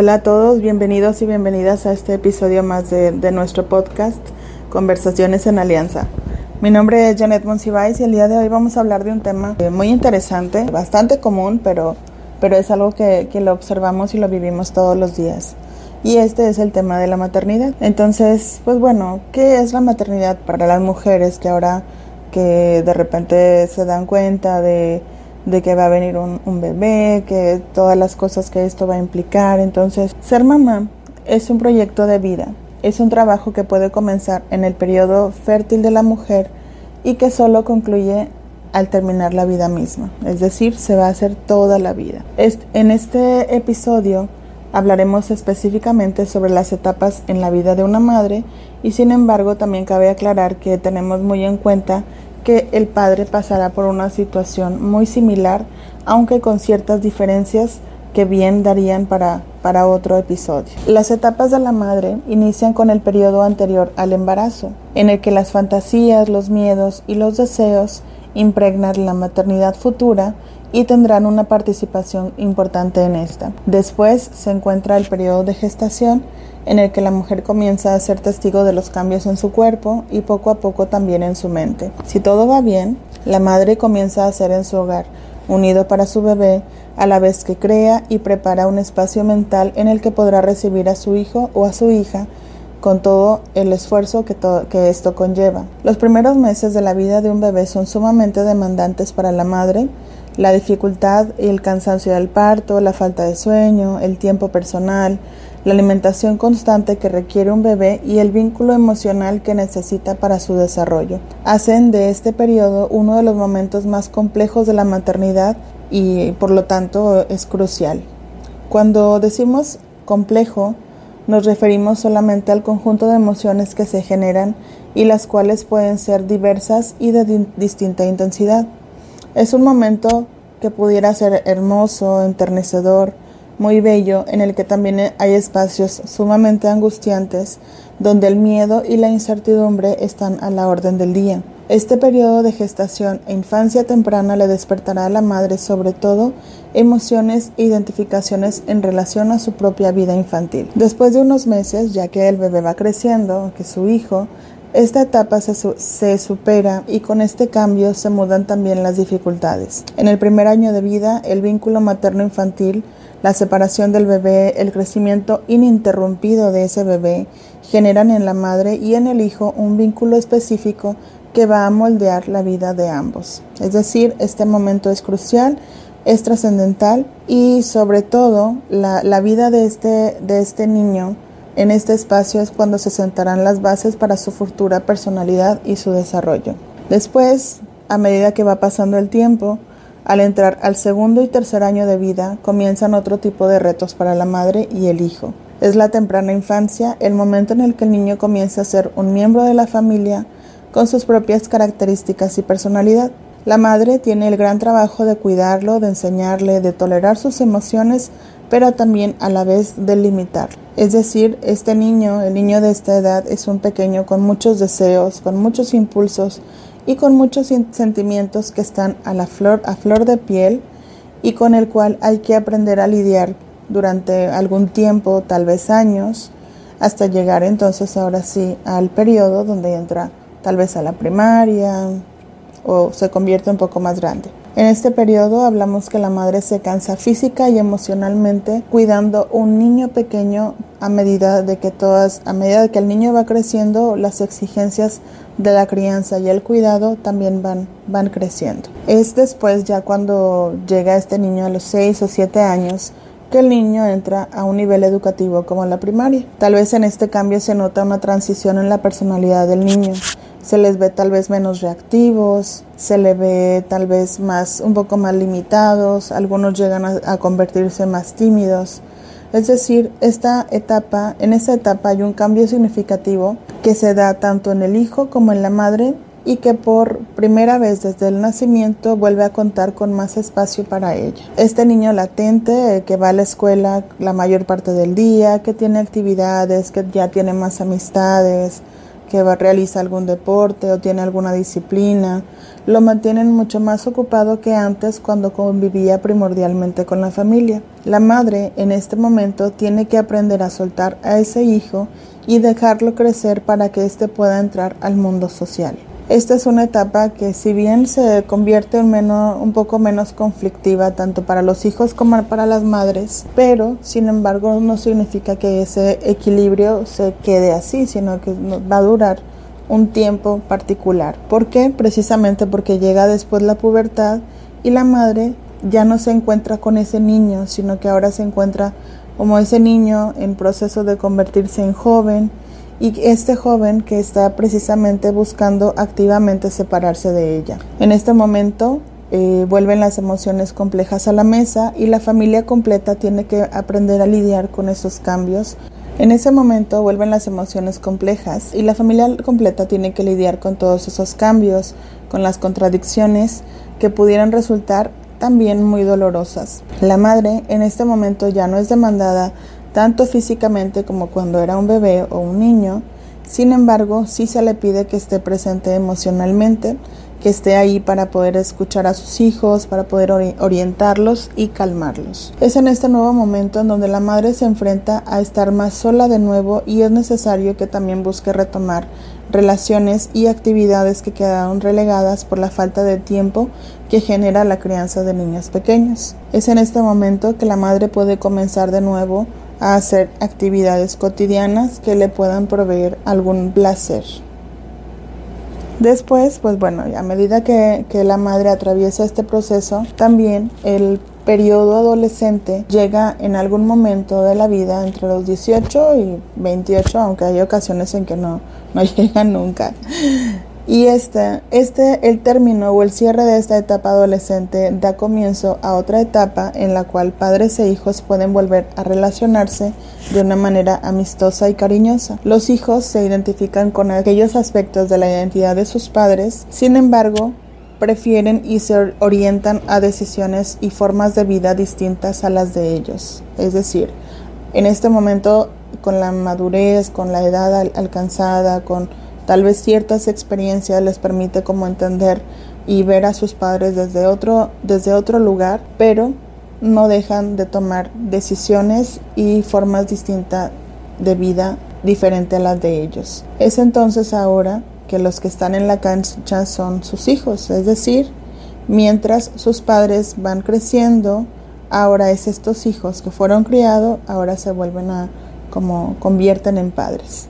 Hola a todos, bienvenidos y bienvenidas a este episodio más de, nuestro podcast Conversaciones en Alianza. Mi nombre es Janet Monsiváis y el día de hoy vamos a hablar de un tema eh, muy interesante, bastante común, pero, pero es algo que, que lo observamos y lo vivimos todos los días. Y este es el tema de la maternidad. Entonces, pues bueno, ¿qué es la maternidad para las mujeres que ahora que de repente se dan cuenta de de que va a venir un, bebé, que todas las cosas que esto va a implicar. Entonces, ser mamá es un proyecto de vida, es un trabajo que puede comenzar en el periodo fértil de la mujer y que solo concluye al terminar la vida misma, es decir, se va a hacer toda la vida. En este episodio hablaremos específicamente sobre las etapas en la vida de una madre y sin embargo también cabe aclarar que tenemos muy en cuenta que el padre pasará por una situación muy similar, aunque con ciertas diferencias que bien darían para, para otro episodio. Las etapas de la madre inician con el periodo anterior al embarazo, en el que las fantasías, los miedos y los deseos impregnan la maternidad futura y tendrán una participación importante en esta. Después se encuentra el periodo de gestación, en el que la mujer comienza a ser testigo de los cambios en su cuerpo y poco a poco también en su mente. Si todo va bien, la madre comienza a ser en su hogar, unido para su bebé, a la vez que crea y prepara un espacio mental en el que podrá recibir a su hijo o a su hija con todo el esfuerzo que, esto conlleva. Los primeros meses de la vida de un bebé son sumamente demandantes para la madre. La dificultad y el cansancio del parto, la falta de sueño, el tiempo personal, la alimentación constante que requiere un bebé y el vínculo emocional que necesita para su desarrollo. Hacen de este periodo uno de los momentos más complejos de la maternidad y por lo tanto es crucial. Cuando decimos complejo, nos referimos solamente al conjunto de emociones que se generan y las cuales pueden ser diversas y de distinta intensidad. Es un momento que pudiera ser hermoso, enternecedor, muy bello en el que también hay espacios sumamente angustiantes donde el miedo y la incertidumbre están a la orden del día. Este periodo de gestación e infancia temprana le despertará a la madre sobre todo emociones e identificaciones en relación a su propia vida infantil. Después de unos meses, ya que el bebé va creciendo, que su hijo, esta etapa se, se, supera y con este cambio se mudan también las dificultades. En el primer año de vida, el vínculo materno-infantil la separación del bebé, el crecimiento ininterrumpido de ese bebé generan en la madre y en el hijo un vínculo específico que va a moldear la vida de ambos. Es decir, este momento es crucial, es trascendental y sobre todo la, vida de este, de este niño en este espacio es cuando se sentarán las bases para su futura personalidad y su desarrollo. Después, a medida que va pasando el tiempo, al entrar al segundo y tercer año de vida, comienzan otro tipo de retos para la madre y el hijo. Es la temprana infancia, el momento en el que el niño comienza a ser un miembro de la familia con sus propias características y personalidad. La madre tiene el gran trabajo de cuidarlo, de enseñarle, de tolerar sus emociones, pero también a la vez de limitar. Es decir, este niño, el niño de esta edad, es un pequeño con muchos deseos, con muchos impulsos, y con muchos sentimientos que están a la flor, flor de piel y con el cual hay que aprender a lidiar durante algún tiempo, tal vez años, hasta llegar entonces ahora sí al periodo donde entra tal vez a la primaria o se convierte un poco más grande. En este periodo hablamos que la madre se cansa física y emocionalmente cuidando un niño pequeño a medida de que todas, a medida que el niño va creciendo, las exigencias de la crianza y el cuidado también van, van creciendo. Es después ya cuando llega este niño a los 6 o 7 años que el niño entra a un nivel educativo como la primaria. Tal vez en este cambio se nota una transición en la personalidad del niño se les ve tal vez menos reactivos, se le ve tal vez más, un poco más limitados, algunos llegan a, convertirse más tímidos. Es decir, esta etapa, en esta etapa hay un cambio significativo que se da tanto en el hijo como en la madre y que por primera vez desde el nacimiento vuelve a contar con más espacio para ella. Este niño latente eh, que va a la escuela la mayor parte del día, que tiene actividades, que ya tiene más amistades, que va, realiza algún deporte o tiene alguna disciplina, lo mantienen mucho más ocupado que antes cuando convivía primordialmente con la familia. La madre en este momento tiene que aprender a soltar a ese hijo y dejarlo crecer para que éste pueda entrar al mundo social. Esta es una etapa que si bien se convierte en menos, un poco menos conflictiva tanto para los hijos como para las madres, pero sin embargo no significa que ese equilibrio se quede así, sino que va a durar un tiempo particular. ¿Por qué? Precisamente porque llega después la pubertad y la madre ya no se encuentra con ese niño, sino que ahora se encuentra como ese niño en proceso de convertirse en joven, y este joven que está precisamente buscando activamente separarse de ella. En este momento eh, vuelven las emociones complejas a la mesa y la familia completa tiene que aprender a lidiar con esos cambios. En ese momento vuelven las emociones complejas y la familia completa tiene que lidiar con todos esos cambios, con las contradicciones que pudieran resultar también muy dolorosas. La madre en este momento ya no es demandada tanto físicamente como cuando era un bebé o un niño. Sin embargo, sí se le pide que esté presente emocionalmente, que esté ahí para poder escuchar a sus hijos, para poder orientarlos y calmarlos. Es en este nuevo momento en donde la madre se enfrenta a estar más sola de nuevo y es necesario que también busque retomar relaciones y actividades que quedaron relegadas por la falta de tiempo que genera la crianza de niños pequeños. Es en este momento que la madre puede comenzar de nuevo a hacer actividades cotidianas que le puedan proveer algún placer. Después, pues bueno, a medida que, que, la madre atraviesa este proceso, también el periodo adolescente llega en algún momento de la vida entre los 18 y 28, aunque hay ocasiones en que no, no llega nunca. Y este, este, el término o el cierre de esta etapa adolescente da comienzo a otra etapa en la cual padres e hijos pueden volver a relacionarse de una manera amistosa y cariñosa. Los hijos se identifican con aquellos aspectos de la identidad de sus padres, sin embargo, prefieren y se orientan a decisiones y formas de vida distintas a las de ellos. Es decir, en este momento, con la madurez, con la edad alcanzada, con Tal vez ciertas experiencias les permite como entender y ver a sus padres desde otro, desde otro lugar, pero no dejan de tomar decisiones y formas distintas de vida diferente a las de ellos. Es entonces ahora que los que están en la cancha son sus hijos, es decir, mientras sus padres van creciendo, ahora es estos hijos que fueron criados, ahora se vuelven a como convierten en padres.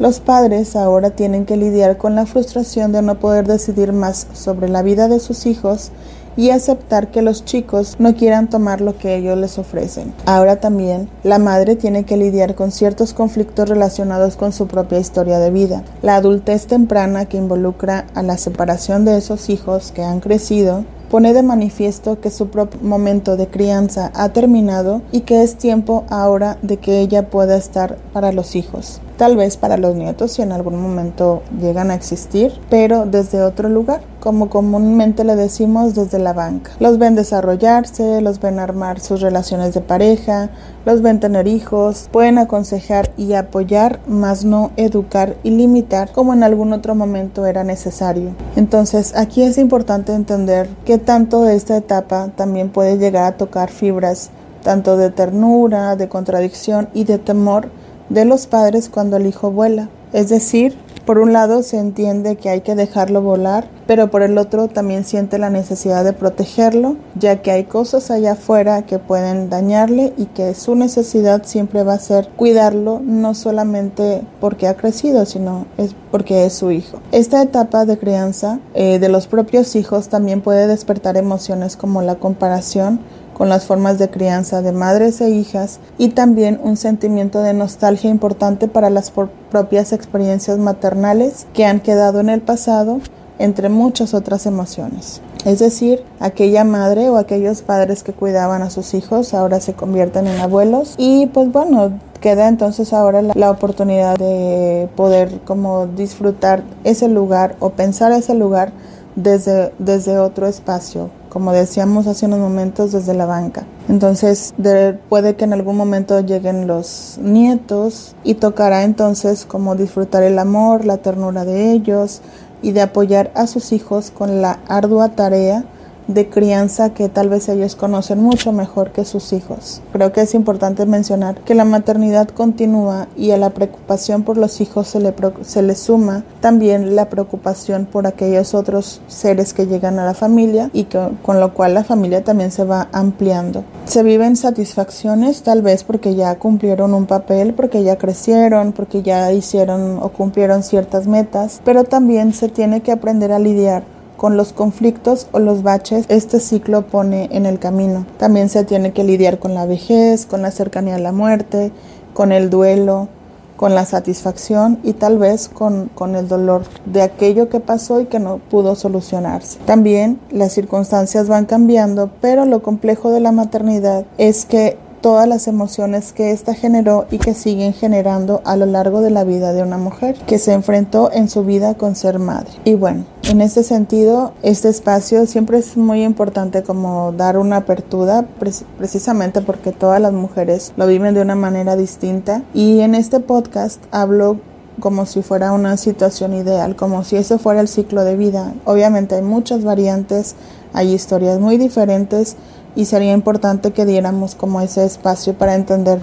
Los padres ahora tienen que lidiar con la frustración de no poder decidir más sobre la vida de sus hijos y aceptar que los chicos no quieran tomar lo que ellos les ofrecen. Ahora también la madre tiene que lidiar con ciertos conflictos relacionados con su propia historia de vida. La adultez temprana que involucra a la separación de esos hijos que han crecido pone de manifiesto que su propio momento de crianza ha terminado y que es tiempo ahora de que ella pueda estar para los hijos tal vez para los nietos si en algún momento llegan a existir, pero desde otro lugar, como comúnmente le decimos desde la banca. Los ven desarrollarse, los ven armar sus relaciones de pareja, los ven tener hijos, pueden aconsejar y apoyar, más no educar y limitar como en algún otro momento era necesario. Entonces aquí es importante entender que tanto de esta etapa también puede llegar a tocar fibras tanto de ternura, de contradicción y de temor de los padres cuando el hijo vuela. Es decir, por un lado se entiende que hay que dejarlo volar, pero por el otro también siente la necesidad de protegerlo, ya que hay cosas allá afuera que pueden dañarle y que su necesidad siempre va a ser cuidarlo, no solamente porque ha crecido, sino es porque es su hijo. Esta etapa de crianza eh, de los propios hijos también puede despertar emociones como la comparación, con las formas de crianza de madres e hijas y también un sentimiento de nostalgia importante para las propias experiencias maternales que han quedado en el pasado entre muchas otras emociones. Es decir, aquella madre o aquellos padres que cuidaban a sus hijos ahora se convierten en abuelos y pues bueno, queda entonces ahora la, oportunidad de poder como disfrutar ese lugar o pensar ese lugar desde, desde otro espacio como decíamos hace unos momentos, desde la banca. Entonces puede que en algún momento lleguen los nietos y tocará entonces como disfrutar el amor, la ternura de ellos y de apoyar a sus hijos con la ardua tarea de crianza que tal vez ellos conocen mucho mejor que sus hijos. Creo que es importante mencionar que la maternidad continúa y a la preocupación por los hijos se le, se le suma también la preocupación por aquellos otros seres que llegan a la familia y que, con lo cual la familia también se va ampliando. Se viven satisfacciones tal vez porque ya cumplieron un papel, porque ya crecieron, porque ya hicieron o cumplieron ciertas metas, pero también se tiene que aprender a lidiar con los conflictos o los baches este ciclo pone en el camino. También se tiene que lidiar con la vejez, con la cercanía a la muerte, con el duelo, con la satisfacción y tal vez con, con, el dolor de aquello que pasó y que no pudo solucionarse. También las circunstancias van cambiando, pero lo complejo de la maternidad es que todas las emociones que ésta generó y que siguen generando a lo largo de la vida de una mujer que se enfrentó en su vida con ser madre. Y bueno, en este sentido, este espacio siempre es muy importante como dar una apertura precisamente porque todas las mujeres lo viven de una manera distinta y en este podcast hablo como si fuera una situación ideal, como si ese fuera el ciclo de vida. Obviamente hay muchas variantes, hay historias muy diferentes, y sería importante que diéramos como ese espacio para entender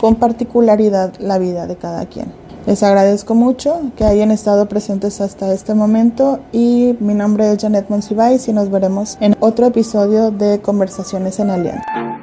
con particularidad la vida de cada quien. Les agradezco mucho que hayan estado presentes hasta este momento y mi nombre es Janet Monsiváis y nos veremos en otro episodio de Conversaciones en Alianza.